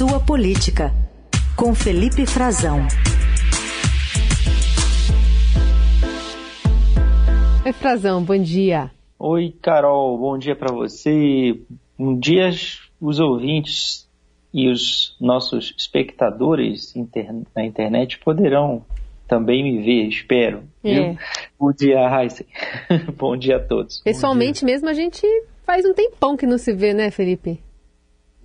Sua Política, com Felipe Frazão. Oi, Frazão, bom dia. Oi, Carol, bom dia para você. Um dia os ouvintes e os nossos espectadores na internet poderão também me ver, espero. É. Bom dia, Raíssa. bom dia a todos. Pessoalmente mesmo a gente faz um tempão que não se vê, né, Felipe?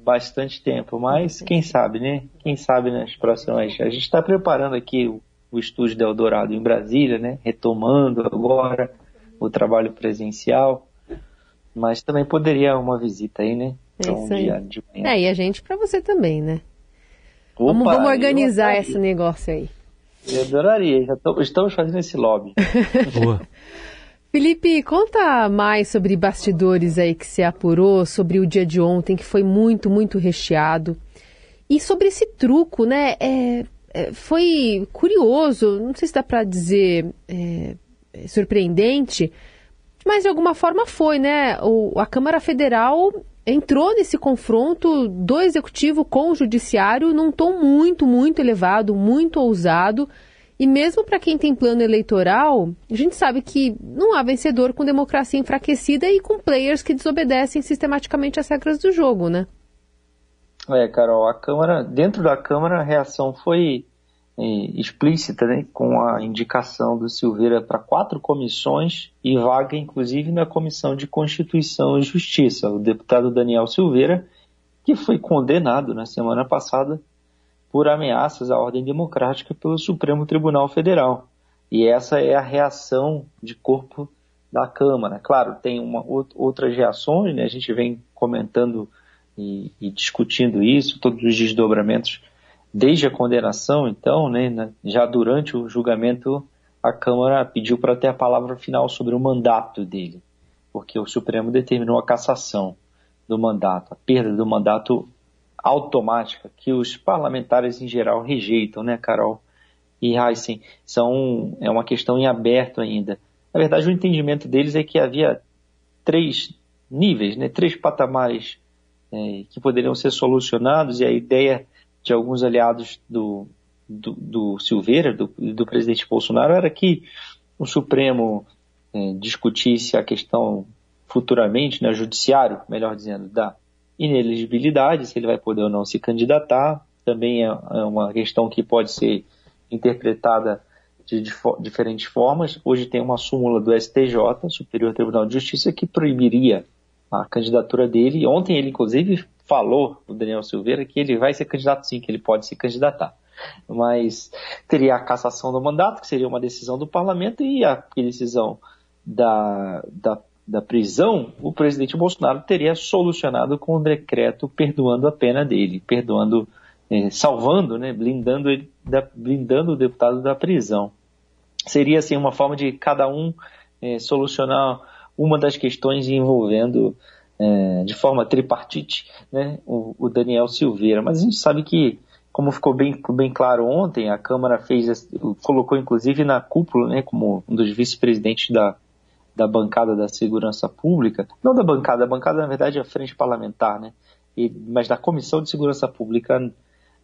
Bastante tempo, mas quem sabe, né? Quem sabe nas próximas. A gente está preparando aqui o, o estúdio da Eldorado em Brasília, né? Retomando agora o trabalho presencial. Mas também poderia uma visita aí, né? É então, isso aí. Um de manhã. É, e a gente para você também, né? Opa, vamos, vamos organizar esse negócio aí. Eu adoraria, já tô, estamos fazendo esse lobby. Boa. Felipe, conta mais sobre bastidores aí que se apurou, sobre o dia de ontem, que foi muito, muito recheado. E sobre esse truco, né? É, é, foi curioso, não sei se dá para dizer é, é, surpreendente, mas de alguma forma foi, né? O, a Câmara Federal entrou nesse confronto do Executivo com o Judiciário num tom muito, muito elevado, muito ousado e mesmo para quem tem plano eleitoral, a gente sabe que não há vencedor com democracia enfraquecida e com players que desobedecem sistematicamente as regras do jogo, né? É, Carol, a Câmara, dentro da Câmara a reação foi é, explícita, né, com a indicação do Silveira para quatro comissões e vaga, inclusive, na Comissão de Constituição e Justiça. O deputado Daniel Silveira, que foi condenado na semana passada por ameaças à ordem democrática pelo Supremo Tribunal Federal. E essa é a reação de corpo da Câmara. Claro, tem uma, outras reações, né? a gente vem comentando e, e, discutindo isso, todos os desdobramentos desde a condenação, então, né? já durante o julgamento, a Câmara pediu para ter a palavra final sobre o mandato dele, porque o Supremo determinou a cassação do mandato, a perda do mandato automática que os parlamentares em geral rejeitam, né, Carol e Heisen? São, é uma questão em aberto ainda. Na verdade, o entendimento deles é que havia três níveis, né, três patamares é, que poderiam ser solucionados e a ideia de alguns aliados do, do, do Silveira, do, do presidente Bolsonaro, era que o Supremo é, discutisse a questão futuramente, né, judiciário, melhor dizendo, da inelegibilidade, se ele vai poder ou não se candidatar, também é, é uma questão que pode ser interpretada de diferentes formas. Hoje tem uma súmula do STJ, Superior Tribunal de Justiça, que proibiria a candidatura dele. Ontem ele, inclusive, falou, o Daniel Silveira, que ele vai ser candidato sim, que ele pode se candidatar. Mas teria a cassação do mandato, que seria uma decisão do parlamento, e a decisão da, da da prisão, o presidente Bolsonaro teria solucionado com um decreto perdoando a pena dele, perdoando, eh, salvando, né, blindando, ele, da, blindando o deputado da prisão. Seria assim uma forma de cada um eh, solucionar uma das questões envolvendo eh, de forma tripartite né, o, o, Daniel Silveira. Mas a gente sabe que, como ficou bem, bem claro ontem, a Câmara fez, colocou inclusive na cúpula, né, como um dos vice-presidentes da da bancada da segurança pública, não da bancada, a bancada na verdade é a frente parlamentar, né? E, mas da Comissão de Segurança Pública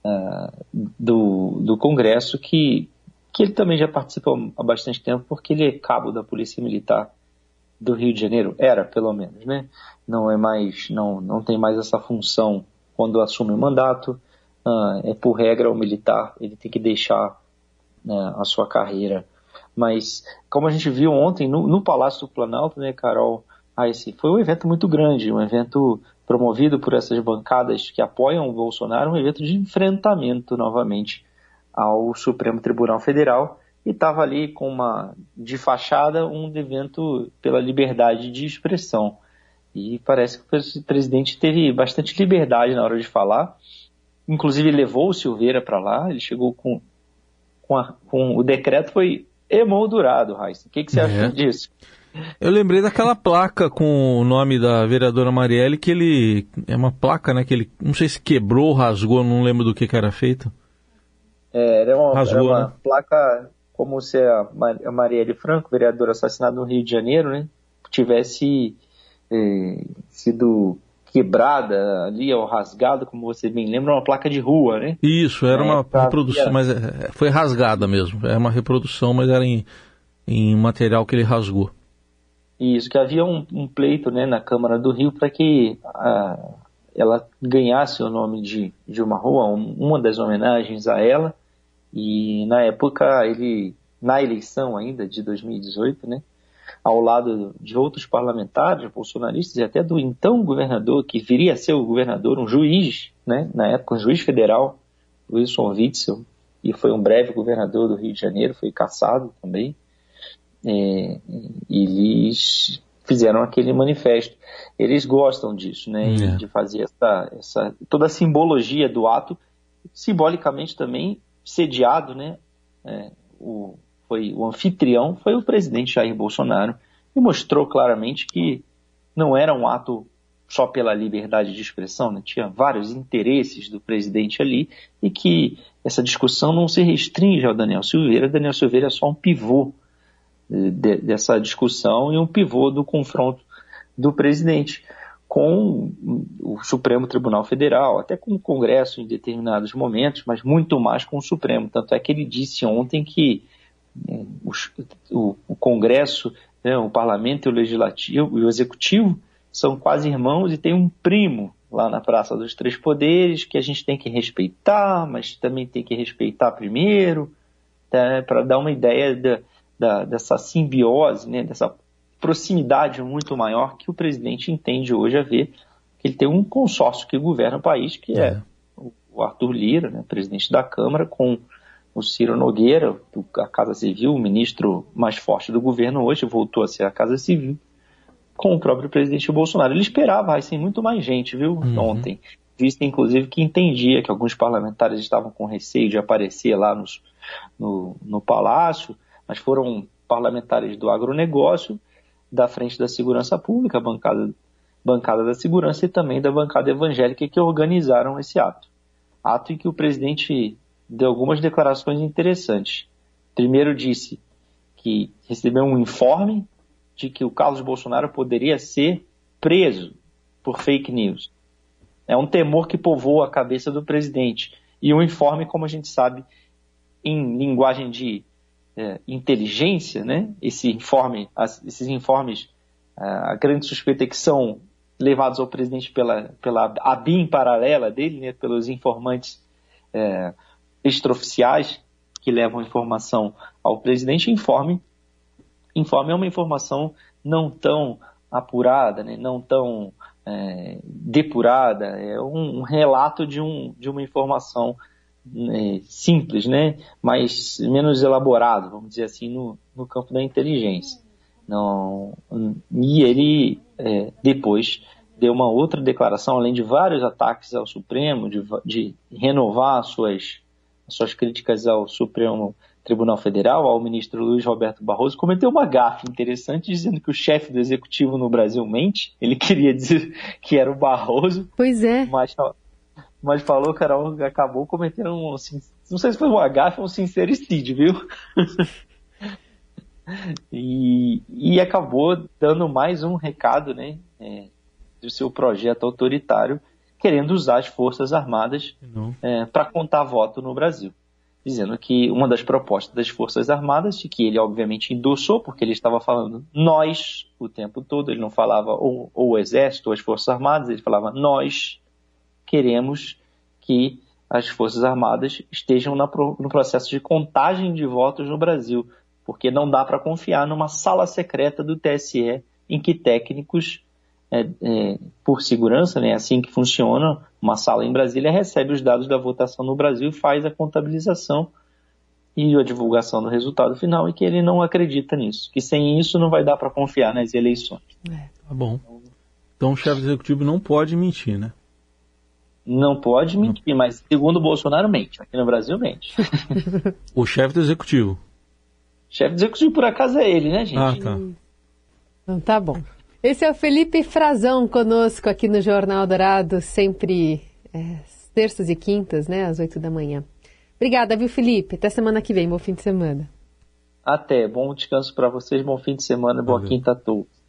uh, do, do Congresso, que, que ele também já participou há bastante tempo, porque ele é cabo da Polícia Militar do Rio de Janeiro, era pelo menos, né? Não é mais, não, não tem mais essa função quando assume o mandato, uh, é por regra o militar, ele tem que deixar uh, a sua carreira mas, como a gente viu ontem no, no Palácio do Planalto, né, Carol, ah, esse foi um evento muito grande, um evento promovido por essas bancadas que apoiam o Bolsonaro, um evento de enfrentamento novamente ao Supremo Tribunal Federal e estava ali com uma de fachada um evento pela liberdade de expressão. E parece que o presidente teve bastante liberdade na hora de falar, inclusive levou o Silveira para lá, ele chegou com, com, a, com o decreto foi emoldurado, Raíssa. O que, que você é. acha disso? Eu lembrei daquela placa com o nome da vereadora Marielle, que ele. É uma placa, né? Que ele. Não sei se quebrou, rasgou, não lembro do que, que era feito. É, era uma, rasgou, era uma né? placa como se a Marielle Franco, vereadora assassinada no Rio de Janeiro, né? Tivesse eh, sido quebrada ali, ou rasgada, como você bem lembra, uma placa de rua, né? Isso, era é, uma reprodução, mas é, foi rasgada mesmo. Era uma reprodução, mas era em, em material que ele rasgou. Isso, que havia um, um pleito né, na Câmara do Rio para que a, ela ganhasse o nome de, de uma rua, um, uma das homenagens a ela. E na época, ele, na eleição ainda de 2018, né, ao lado de outros parlamentares bolsonaristas e até do então governador, que viria a ser o governador, um juiz, né, na época um juiz federal, Wilson Witzel, e foi um breve governador do Rio de Janeiro, foi caçado também. É, eles fizeram aquele manifesto. Eles gostam disso, né, é. de fazer essa, essa toda a simbologia do ato, simbolicamente também sediado, né, é, o foi o anfitrião foi o presidente Jair Bolsonaro e mostrou claramente que não era um ato só pela liberdade de expressão, né? tinha vários interesses do presidente ali e que essa discussão não se restringe ao Daniel Silveira. Daniel Silveira é só um pivô eh, de, dessa discussão e um pivô do confronto do presidente com o Supremo Tribunal Federal, até com o Congresso em determinados momentos, mas muito mais com o Supremo. Tanto é que ele disse ontem que o, o Congresso, né, o Parlamento e o Legislativo e o Executivo são quase irmãos e tem um primo lá na Praça dos Três Poderes que a gente tem que respeitar, mas também tem que respeitar primeiro, né, para dar uma ideia da, da, dessa simbiose, né, dessa proximidade muito maior que o presidente entende hoje a ver que ele tem um consórcio que governa o país, que é, é. o Arthur Lira, né, presidente da Câmara, com o Ciro Nogueira, a Casa Civil, o ministro mais forte do governo hoje, voltou a ser a Casa Civil, com o próprio presidente Bolsonaro. Ele esperava, assim, muito mais gente, viu, uhum. ontem. Visto, inclusive, que entendia que alguns parlamentares estavam com receio de aparecer lá nos, no, no palácio, mas foram parlamentares do agronegócio, da Frente da Segurança Pública, bancada, bancada da Segurança e também da bancada evangélica que organizaram esse ato. Ato em que o presidente deu algumas declarações interessantes. Primeiro disse que recebeu um informe de que o Carlos Bolsonaro poderia ser preso por fake news. É um temor que povoa a cabeça do presidente. E um informe, como a gente sabe, em linguagem de é, inteligência, né? Esse informe, esses informes, a grande suspeita é que são levados ao presidente pela, pela a BIM paralela dele, né? pelos informantes é, extraoficiais que levam informação ao presidente, informe. Informe é uma informação não tão apurada, né, não tão é, depurada, é um, um, relato de, um, de uma informação né, simples, né, mas menos elaborado, vamos dizer assim, no, no campo da inteligência. Não, e ele é, depois deu uma outra declaração, além de vários ataques ao Supremo, de, de renovar suas suas críticas ao Supremo Tribunal Federal, ao ministro Luiz Roberto Barroso, cometeu uma gafe interessante dizendo que o chefe do executivo no Brasil mente. Ele queria dizer que era o Barroso. Pois é. Mas, mas falou, Carol, acabou cometendo um. Não sei se foi uma gafe ou um sincericídio, viu? e, e acabou dando mais um recado, né? É, do seu projeto autoritário querendo usar as Forças Armadas é, para contar voto no Brasil. Dizendo que uma das propostas das Forças Armadas, de que ele obviamente endossou, porque ele estava falando nós o tempo todo, ele não falava ou, ou o Exército ou as Forças Armadas, ele falava nós queremos que as Forças Armadas estejam na, no processo de contagem de votos no Brasil, porque não dá para confiar numa sala secreta do TSE em que técnicos é, é, por segurança, né, assim que funciona, uma sala em Brasília recebe os dados da votação no Brasil e faz a contabilização e a divulgação do resultado final e que ele não acredita nisso, que sem isso não vai dar para confiar nas eleições. É, tá bom. Então o chefe executivo não pode mentir, né? Não pode mentir, não. mas segundo o Bolsonaro mente. Aqui no Brasil mente. o chefe do executivo. Chefe do executivo por acaso é ele, né, gente? Ah, tá. Então tá bom. Esse é o Felipe Frazão conosco aqui no Jornal Dourado, sempre é, terças e quintas, né, às oito da manhã. Obrigada, viu, Felipe? Até semana que vem. Bom fim de semana. Até. Bom descanso para vocês, bom fim de semana, boa quinta a todos.